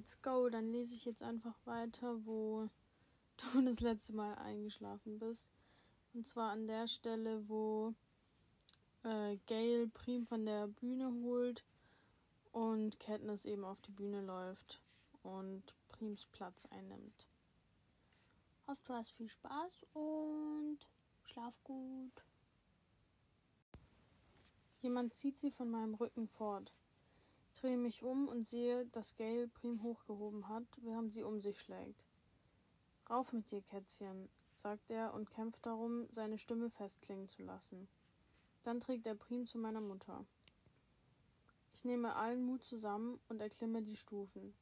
let's go. Dann lese ich jetzt einfach weiter, wo du das letzte Mal eingeschlafen bist. Und zwar an der Stelle, wo äh, Gail Prim von der Bühne holt und Katniss eben auf die Bühne läuft und Prims Platz einnimmt. Hoffe, du hast viel Spaß und schlaf gut. Jemand zieht sie von meinem Rücken fort. Drehe mich um und sehe, dass Gail Prim hochgehoben hat, während sie um sich schlägt. Rauf mit dir, Kätzchen, sagt er und kämpft darum, seine Stimme festklingen zu lassen. Dann trägt er Prim zu meiner Mutter. Ich nehme allen Mut zusammen und erklimme die Stufen.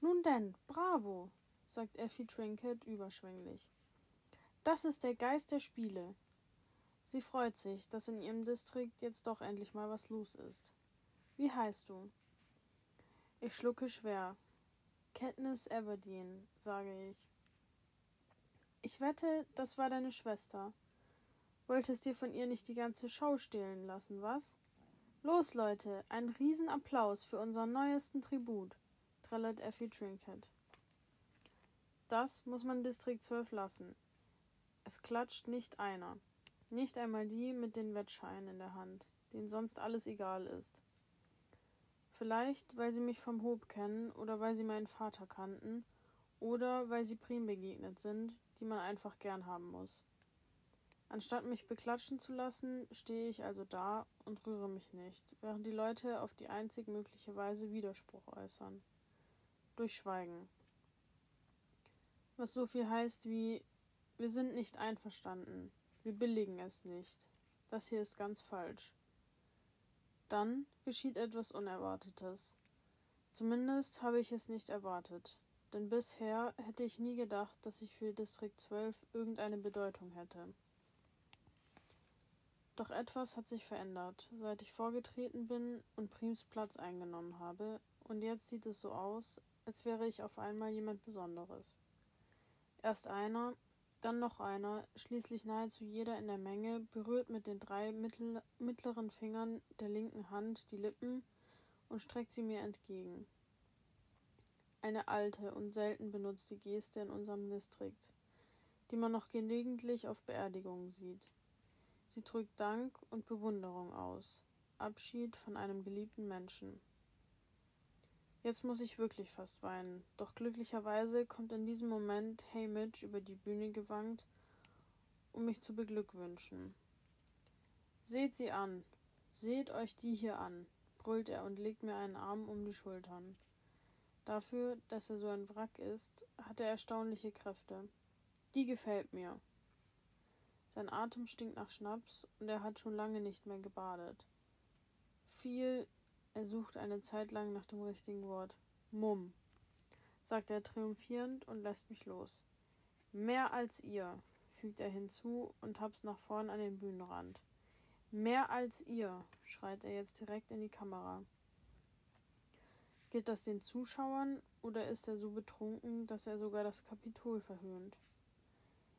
Nun denn, bravo, sagt Effie Trinket überschwänglich. Das ist der Geist der Spiele. Sie freut sich, dass in ihrem Distrikt jetzt doch endlich mal was los ist. Wie heißt du? Ich schlucke schwer. Katniss Everdeen, sage ich. Ich wette, das war deine Schwester. Wolltest dir von ihr nicht die ganze Show stehlen lassen, was? Los, Leute, ein Riesenapplaus für unseren neuesten Tribut, trällert Effie Trinket. Das muss man Distrikt 12 lassen. Es klatscht nicht einer. Nicht einmal die mit den Wettscheinen in der Hand, denen sonst alles egal ist. Vielleicht, weil sie mich vom Hob kennen oder weil sie meinen Vater kannten oder weil sie Prim begegnet sind, die man einfach gern haben muss. Anstatt mich beklatschen zu lassen, stehe ich also da und rühre mich nicht, während die Leute auf die einzig mögliche Weise Widerspruch äußern. Durch Schweigen. Was so viel heißt wie wir sind nicht einverstanden, wir billigen es nicht. Das hier ist ganz falsch. Dann geschieht etwas Unerwartetes. Zumindest habe ich es nicht erwartet, denn bisher hätte ich nie gedacht, dass ich für Distrikt 12 irgendeine Bedeutung hätte. Doch etwas hat sich verändert, seit ich vorgetreten bin und Prims Platz eingenommen habe, und jetzt sieht es so aus, als wäre ich auf einmal jemand Besonderes. Erst einer, dann noch einer, schließlich nahezu jeder in der Menge, berührt mit den drei mittel mittleren Fingern der linken Hand die Lippen und streckt sie mir entgegen. Eine alte und selten benutzte Geste in unserem Distrikt, die man noch gelegentlich auf Beerdigungen sieht. Sie drückt Dank und Bewunderung aus, Abschied von einem geliebten Menschen. Jetzt muss ich wirklich fast weinen, doch glücklicherweise kommt in diesem Moment Hamish über die Bühne gewankt, um mich zu beglückwünschen. Seht sie an, seht euch die hier an, brüllt er und legt mir einen Arm um die Schultern. Dafür, dass er so ein Wrack ist, hat er erstaunliche Kräfte. Die gefällt mir. Sein Atem stinkt nach Schnaps und er hat schon lange nicht mehr gebadet. Viel, er sucht eine Zeit lang nach dem richtigen Wort. Mumm, sagt er triumphierend und lässt mich los. Mehr als ihr, fügt er hinzu und taps nach vorn an den Bühnenrand. Mehr als ihr, schreit er jetzt direkt in die Kamera. Gilt das den Zuschauern oder ist er so betrunken, dass er sogar das Kapitol verhöhnt?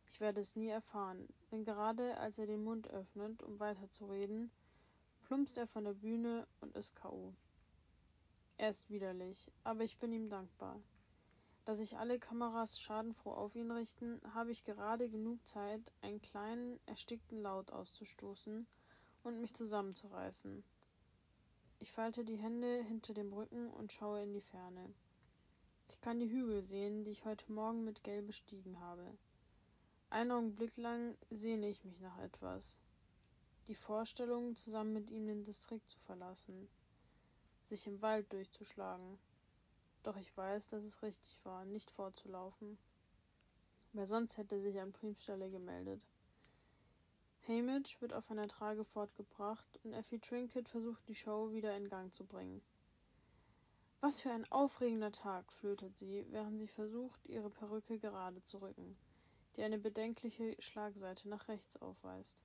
Ich werde es nie erfahren, denn gerade als er den Mund öffnet, um weiterzureden, plumpst er von der Bühne und ist K.O. Er ist widerlich, aber ich bin ihm dankbar. Da sich alle Kameras schadenfroh auf ihn richten, habe ich gerade genug Zeit, einen kleinen, erstickten Laut auszustoßen und mich zusammenzureißen. Ich falte die Hände hinter dem Rücken und schaue in die Ferne. Ich kann die Hügel sehen, die ich heute Morgen mit Gelb bestiegen habe. Einen Augenblick lang sehne ich mich nach etwas. Die Vorstellung, zusammen mit ihm den Distrikt zu verlassen, sich im Wald durchzuschlagen. Doch ich weiß, dass es richtig war, nicht vorzulaufen. Weil sonst hätte sich an Primstelle gemeldet. Hamish wird auf einer Trage fortgebracht und Effie Trinket versucht, die Show wieder in Gang zu bringen. Was für ein aufregender Tag, flötet sie, während sie versucht, ihre Perücke gerade zu rücken die eine bedenkliche Schlagseite nach rechts aufweist.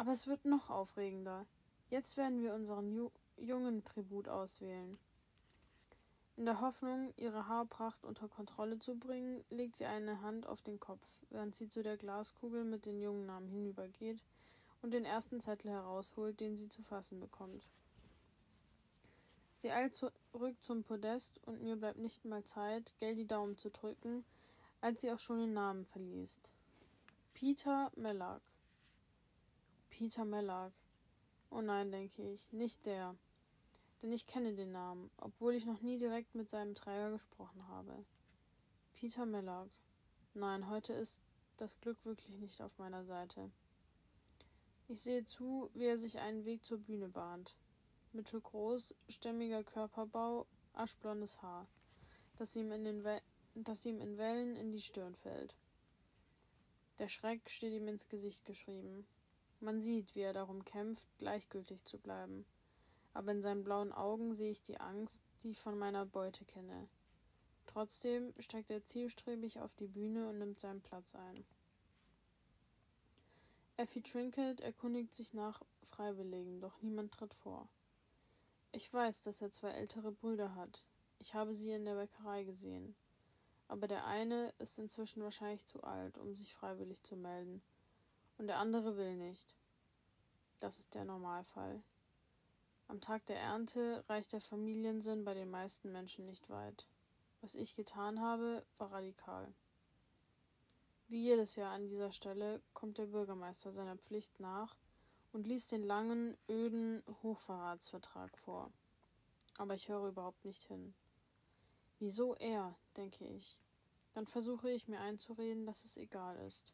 Aber es wird noch aufregender. Jetzt werden wir unseren Ju jungen Tribut auswählen. In der Hoffnung, ihre Haarpracht unter Kontrolle zu bringen, legt sie eine Hand auf den Kopf, während sie zu der Glaskugel mit den jungen Namen hinübergeht und den ersten Zettel herausholt, den sie zu fassen bekommt. Sie eilt zurück zum Podest und mir bleibt nicht mal Zeit, Gell die Daumen zu drücken, als sie auch schon den Namen verliest. Peter Mellack. Peter Mellack. Oh nein, denke ich, nicht der. Denn ich kenne den Namen, obwohl ich noch nie direkt mit seinem Träger gesprochen habe. Peter Mellack. Nein, heute ist das Glück wirklich nicht auf meiner Seite. Ich sehe zu, wie er sich einen Weg zur Bühne bahnt mittelgroß, stämmiger Körperbau, aschblondes Haar, das ihm, in den das ihm in Wellen in die Stirn fällt. Der Schreck steht ihm ins Gesicht geschrieben. Man sieht, wie er darum kämpft, gleichgültig zu bleiben. Aber in seinen blauen Augen sehe ich die Angst, die ich von meiner Beute kenne. Trotzdem steigt er zielstrebig auf die Bühne und nimmt seinen Platz ein. Effie Trinket erkundigt sich nach Freiwilligen, doch niemand tritt vor. Ich weiß, dass er zwei ältere Brüder hat. Ich habe sie in der Bäckerei gesehen. Aber der eine ist inzwischen wahrscheinlich zu alt, um sich freiwillig zu melden. Und der andere will nicht. Das ist der Normalfall. Am Tag der Ernte reicht der Familiensinn bei den meisten Menschen nicht weit. Was ich getan habe, war radikal. Wie jedes Jahr an dieser Stelle kommt der Bürgermeister seiner Pflicht nach und liest den langen, öden Hochverratsvertrag vor. Aber ich höre überhaupt nicht hin. Wieso er, denke ich. Dann versuche ich mir einzureden, dass es egal ist.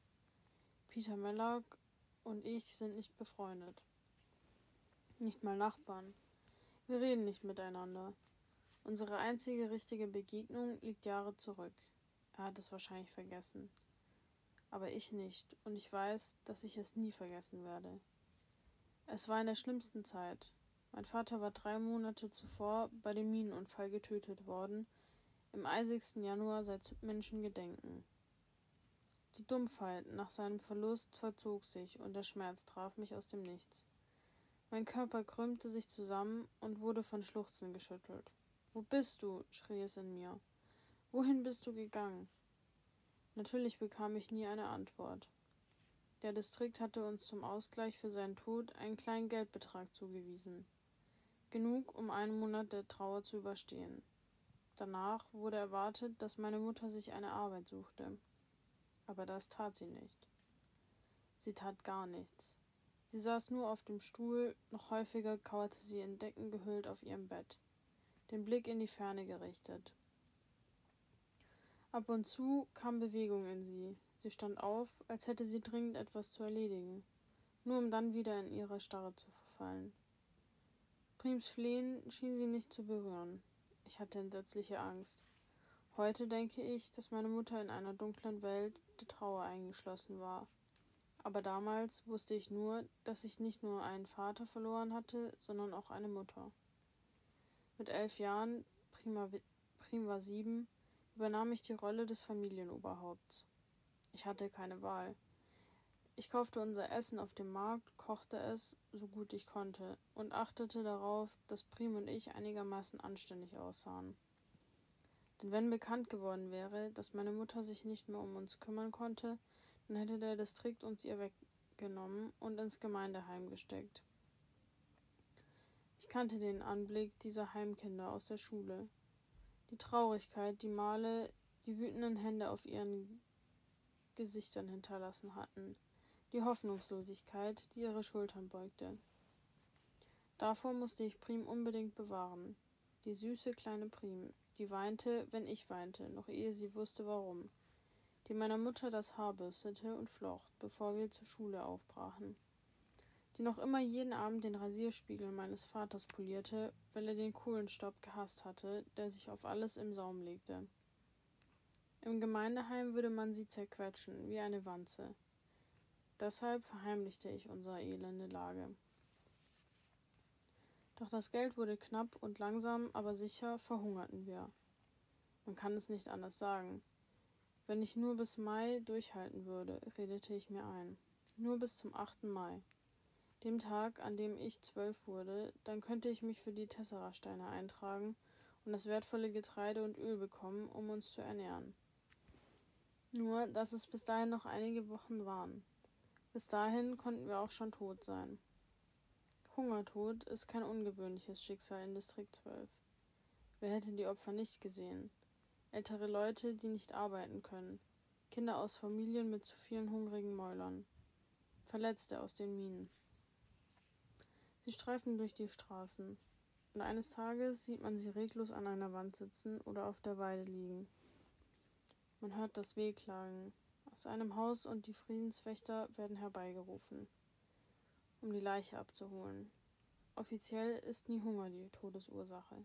Peter Mellack und ich sind nicht befreundet. Nicht mal Nachbarn. Wir reden nicht miteinander. Unsere einzige richtige Begegnung liegt Jahre zurück. Er hat es wahrscheinlich vergessen. Aber ich nicht, und ich weiß, dass ich es nie vergessen werde. Es war in der schlimmsten Zeit. Mein Vater war drei Monate zuvor bei dem Minenunfall getötet worden, im eisigsten Januar seit Menschengedenken. Die Dumpfheit nach seinem Verlust verzog sich und der Schmerz traf mich aus dem Nichts. Mein Körper krümmte sich zusammen und wurde von Schluchzen geschüttelt. Wo bist du? schrie es in mir. Wohin bist du gegangen? Natürlich bekam ich nie eine Antwort. Der Distrikt hatte uns zum Ausgleich für seinen Tod einen kleinen Geldbetrag zugewiesen. Genug, um einen Monat der Trauer zu überstehen. Danach wurde erwartet, dass meine Mutter sich eine Arbeit suchte. Aber das tat sie nicht. Sie tat gar nichts. Sie saß nur auf dem Stuhl, noch häufiger kauerte sie in Decken gehüllt auf ihrem Bett, den Blick in die Ferne gerichtet. Ab und zu kam Bewegung in sie, Sie stand auf, als hätte sie dringend etwas zu erledigen, nur um dann wieder in ihre Starre zu verfallen. Prims Flehen schien sie nicht zu berühren. Ich hatte entsetzliche Angst. Heute denke ich, dass meine Mutter in einer dunklen Welt der Trauer eingeschlossen war. Aber damals wusste ich nur, dass ich nicht nur einen Vater verloren hatte, sondern auch eine Mutter. Mit elf Jahren, Prima, Prim war sieben, übernahm ich die Rolle des Familienoberhaupts. Ich hatte keine Wahl. Ich kaufte unser Essen auf dem Markt, kochte es, so gut ich konnte, und achtete darauf, dass Prim und ich einigermaßen anständig aussahen. Wenn bekannt geworden wäre, dass meine Mutter sich nicht mehr um uns kümmern konnte, dann hätte der Distrikt uns ihr weggenommen und ins Gemeindeheim gesteckt. Ich kannte den Anblick dieser Heimkinder aus der Schule. Die Traurigkeit, die Male, die wütenden Hände auf ihren Gesichtern hinterlassen hatten, die Hoffnungslosigkeit, die ihre Schultern beugte. Davor musste ich Prim unbedingt bewahren. Die süße kleine Prim, die weinte, wenn ich weinte, noch ehe sie wusste warum, die meiner Mutter das Haar bürstete und flocht, bevor wir zur Schule aufbrachen, die noch immer jeden Abend den Rasierspiegel meines Vaters polierte, weil er den Kohlenstaub gehasst hatte, der sich auf alles im Saum legte. Im Gemeindeheim würde man sie zerquetschen, wie eine Wanze. Deshalb verheimlichte ich unsere elende Lage. Doch das Geld wurde knapp und langsam, aber sicher verhungerten wir. Man kann es nicht anders sagen. Wenn ich nur bis Mai durchhalten würde, redete ich mir ein. Nur bis zum 8. Mai. Dem Tag, an dem ich zwölf wurde, dann könnte ich mich für die Tessera-Steine eintragen und das wertvolle Getreide und Öl bekommen, um uns zu ernähren. Nur, dass es bis dahin noch einige Wochen waren. Bis dahin konnten wir auch schon tot sein. Hungertod ist kein ungewöhnliches Schicksal in Distrikt 12. Wer hätte die Opfer nicht gesehen? Ältere Leute, die nicht arbeiten können. Kinder aus Familien mit zu vielen hungrigen Mäulern. Verletzte aus den Minen. Sie streifen durch die Straßen. Und eines Tages sieht man sie reglos an einer Wand sitzen oder auf der Weide liegen. Man hört das Wehklagen. Aus einem Haus und die Friedenswächter werden herbeigerufen, um die Leiche abzuholen. Offiziell ist nie Hunger die Todesursache.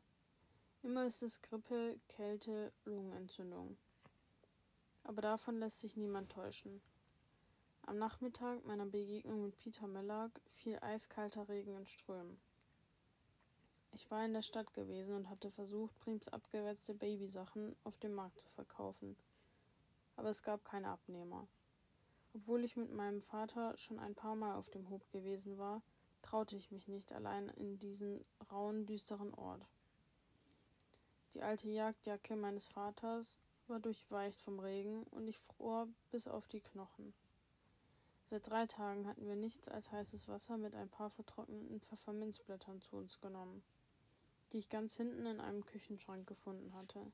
Immer ist es Grippe, Kälte, Lungenentzündung. Aber davon lässt sich niemand täuschen. Am Nachmittag meiner Begegnung mit Peter Mellack fiel eiskalter Regen in Strömen. Ich war in der Stadt gewesen und hatte versucht, Prims abgewetzte Babysachen auf dem Markt zu verkaufen. Aber es gab keine Abnehmer. Obwohl ich mit meinem Vater schon ein paar Mal auf dem Hof gewesen war, traute ich mich nicht allein in diesen rauen, düsteren Ort. Die alte Jagdjacke meines Vaters war durchweicht vom Regen und ich fror bis auf die Knochen. Seit drei Tagen hatten wir nichts als heißes Wasser mit ein paar vertrockneten Pfefferminzblättern zu uns genommen, die ich ganz hinten in einem Küchenschrank gefunden hatte.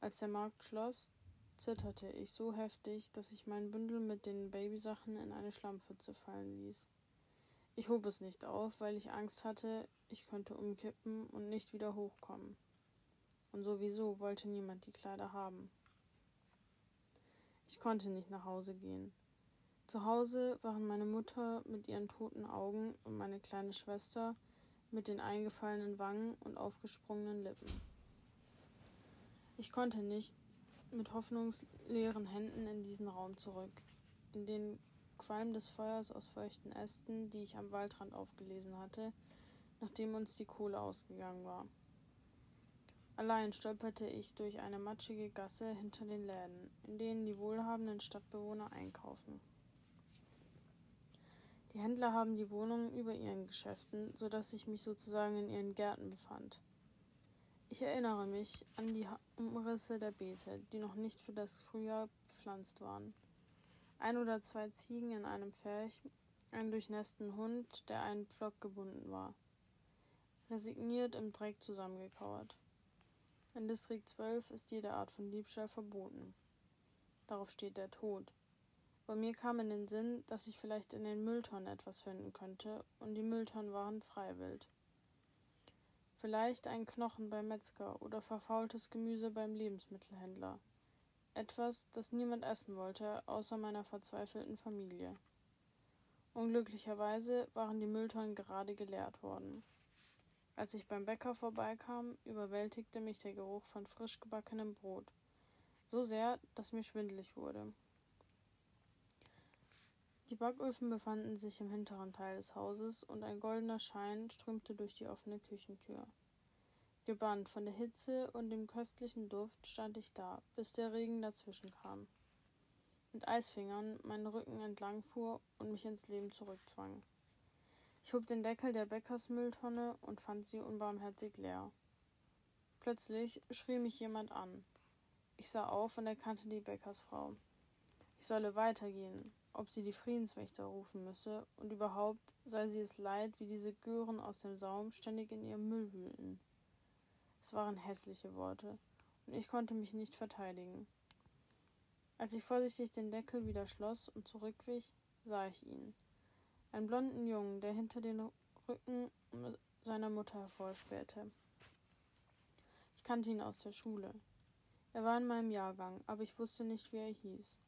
Als der Markt schloss, zitterte ich so heftig, dass ich mein Bündel mit den Babysachen in eine Schlammpfütze fallen ließ. Ich hob es nicht auf, weil ich Angst hatte, ich könnte umkippen und nicht wieder hochkommen. Und sowieso wollte niemand die Kleider haben. Ich konnte nicht nach Hause gehen. Zu Hause waren meine Mutter mit ihren toten Augen und meine kleine Schwester mit den eingefallenen Wangen und aufgesprungenen Lippen. Ich konnte nicht mit hoffnungsleeren Händen in diesen Raum zurück, in den Qualm des Feuers aus feuchten Ästen, die ich am Waldrand aufgelesen hatte, nachdem uns die Kohle ausgegangen war. Allein stolperte ich durch eine matschige Gasse hinter den Läden, in denen die wohlhabenden Stadtbewohner einkaufen. Die Händler haben die Wohnungen über ihren Geschäften, so dass ich mich sozusagen in ihren Gärten befand. Ich erinnere mich an die Umrisse der Beete, die noch nicht für das Frühjahr bepflanzt waren. Ein oder zwei Ziegen in einem Pferch, ein durchnässten Hund, der einen Pflock gebunden war. Resigniert im Dreck zusammengekauert. In Distrikt 12 ist jede Art von Diebstahl verboten. Darauf steht der Tod. Bei mir kam in den Sinn, dass ich vielleicht in den Mülltonnen etwas finden könnte, und die Mülltonnen waren freiwild. Vielleicht ein Knochen beim Metzger oder verfaultes Gemüse beim Lebensmittelhändler. Etwas, das niemand essen wollte, außer meiner verzweifelten Familie. Unglücklicherweise waren die Mülltonnen gerade geleert worden. Als ich beim Bäcker vorbeikam, überwältigte mich der Geruch von frisch gebackenem Brot. So sehr, dass mir schwindelig wurde. Die Backöfen befanden sich im hinteren Teil des Hauses und ein goldener Schein strömte durch die offene Küchentür. Gebannt von der Hitze und dem köstlichen Duft stand ich da, bis der Regen dazwischen kam. Mit Eisfingern meinen Rücken entlang fuhr und mich ins Leben zurückzwang. Ich hob den Deckel der Bäckersmülltonne und fand sie unbarmherzig leer. Plötzlich schrie mich jemand an. Ich sah auf und erkannte die Bäckersfrau. Ich solle weitergehen, ob sie die Friedenswächter rufen müsse, und überhaupt sei sie es leid, wie diese Gören aus dem Saum ständig in ihrem Müll wühlten. Es waren hässliche Worte, und ich konnte mich nicht verteidigen. Als ich vorsichtig den Deckel wieder schloss und zurückwich, sah ich ihn. Einen blonden Jungen, der hinter den Rücken seiner Mutter hervorspähte. Ich kannte ihn aus der Schule. Er war in meinem Jahrgang, aber ich wusste nicht, wie er hieß.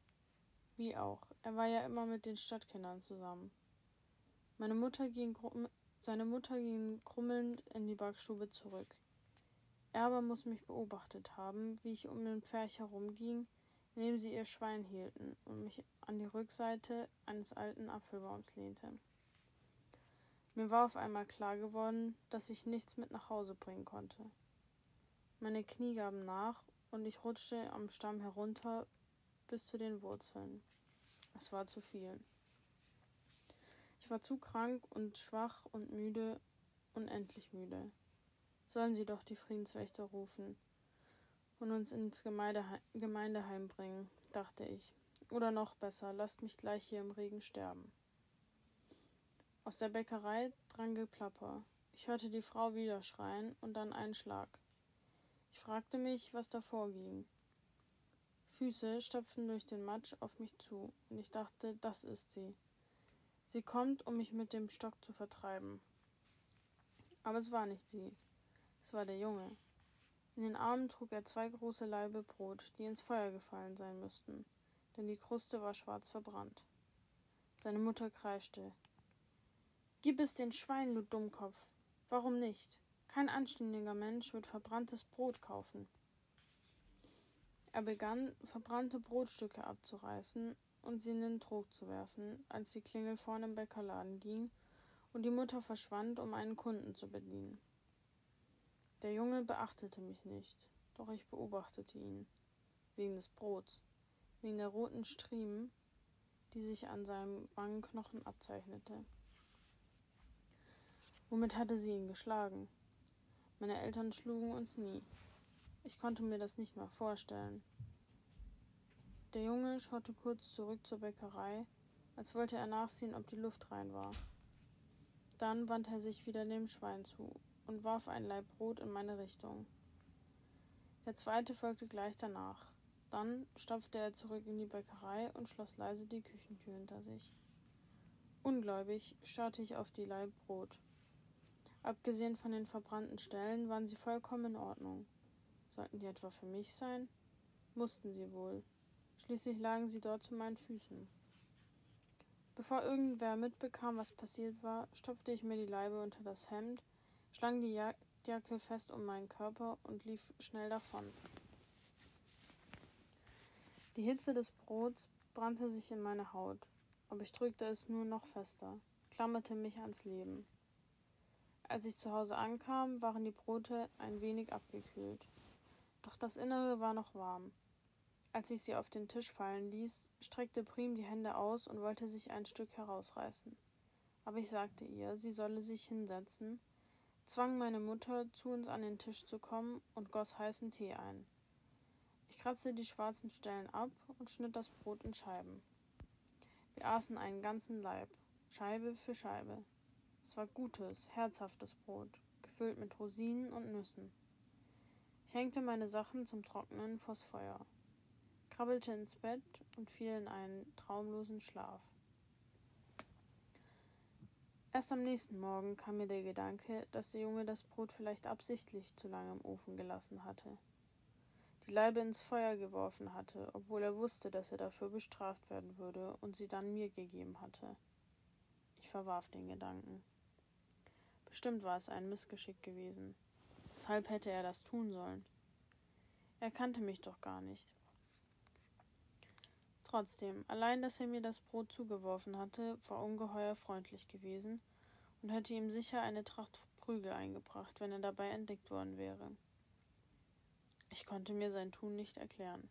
Wie auch. Er war ja immer mit den Stadtkindern zusammen. Meine Mutter ging seine Mutter ging krummelnd in die Backstube zurück. Er aber muss mich beobachtet haben, wie ich um den Pferch herumging, in dem sie ihr Schwein hielten und mich an die Rückseite eines alten Apfelbaums lehnte. Mir war auf einmal klar geworden, dass ich nichts mit nach Hause bringen konnte. Meine Knie gaben nach und ich rutschte am Stamm herunter, bis zu den Wurzeln. Es war zu viel. Ich war zu krank und schwach und müde, unendlich müde. Sollen sie doch die Friedenswächter rufen und uns ins Gemeindeheim, Gemeindeheim bringen, dachte ich. Oder noch besser, lasst mich gleich hier im Regen sterben. Aus der Bäckerei drang Geplapper. Ich hörte die Frau wieder schreien und dann einen Schlag. Ich fragte mich, was da vorging. Füße stapften durch den Matsch auf mich zu, und ich dachte, das ist sie. Sie kommt, um mich mit dem Stock zu vertreiben. Aber es war nicht sie. Es war der Junge. In den Armen trug er zwei große Laibe Brot, die ins Feuer gefallen sein müssten, denn die Kruste war schwarz verbrannt. Seine Mutter kreischte. Gib es den Schweinen, du Dummkopf. Warum nicht? Kein anständiger Mensch wird verbranntes Brot kaufen. Er begann, verbrannte Brotstücke abzureißen und sie in den Trog zu werfen, als die Klingel vorne im Bäckerladen ging und die Mutter verschwand, um einen Kunden zu bedienen. Der Junge beachtete mich nicht, doch ich beobachtete ihn, wegen des Brots, wegen der roten Striemen, die sich an seinem Wangenknochen abzeichnete. Womit hatte sie ihn geschlagen? Meine Eltern schlugen uns nie. Ich konnte mir das nicht mal vorstellen. Der Junge schaute kurz zurück zur Bäckerei, als wollte er nachsehen, ob die Luft rein war. Dann wandte er sich wieder dem Schwein zu und warf ein Laib Brot in meine Richtung. Der zweite folgte gleich danach. Dann stapfte er zurück in die Bäckerei und schloss leise die Küchentür hinter sich. Ungläubig starrte ich auf die Laib Brot. Abgesehen von den verbrannten Stellen waren sie vollkommen in Ordnung. Sollten die etwa für mich sein? Mussten sie wohl. Schließlich lagen sie dort zu meinen Füßen. Bevor irgendwer mitbekam, was passiert war, stopfte ich mir die Leibe unter das Hemd, schlang die Jacke fest um meinen Körper und lief schnell davon. Die Hitze des Brots brannte sich in meine Haut, aber ich drückte es nur noch fester, klammerte mich ans Leben. Als ich zu Hause ankam, waren die Brote ein wenig abgekühlt. Doch das Innere war noch warm. Als ich sie auf den Tisch fallen ließ, streckte Prim die Hände aus und wollte sich ein Stück herausreißen. Aber ich sagte ihr, sie solle sich hinsetzen, zwang meine Mutter, zu uns an den Tisch zu kommen und goss heißen Tee ein. Ich kratzte die schwarzen Stellen ab und schnitt das Brot in Scheiben. Wir aßen einen ganzen Laib, Scheibe für Scheibe. Es war gutes, herzhaftes Brot, gefüllt mit Rosinen und Nüssen. Ich hängte meine Sachen zum Trocknen vors Feuer, krabbelte ins Bett und fiel in einen traumlosen Schlaf. Erst am nächsten Morgen kam mir der Gedanke, dass der Junge das Brot vielleicht absichtlich zu lange im Ofen gelassen hatte die Leibe ins Feuer geworfen hatte, obwohl er wusste, dass er dafür bestraft werden würde und sie dann mir gegeben hatte. Ich verwarf den Gedanken. Bestimmt war es ein Missgeschick gewesen. Weshalb hätte er das tun sollen? Er kannte mich doch gar nicht. Trotzdem, allein dass er mir das Brot zugeworfen hatte, war ungeheuer freundlich gewesen und hätte ihm sicher eine Tracht Prügel eingebracht, wenn er dabei entdeckt worden wäre. Ich konnte mir sein Tun nicht erklären.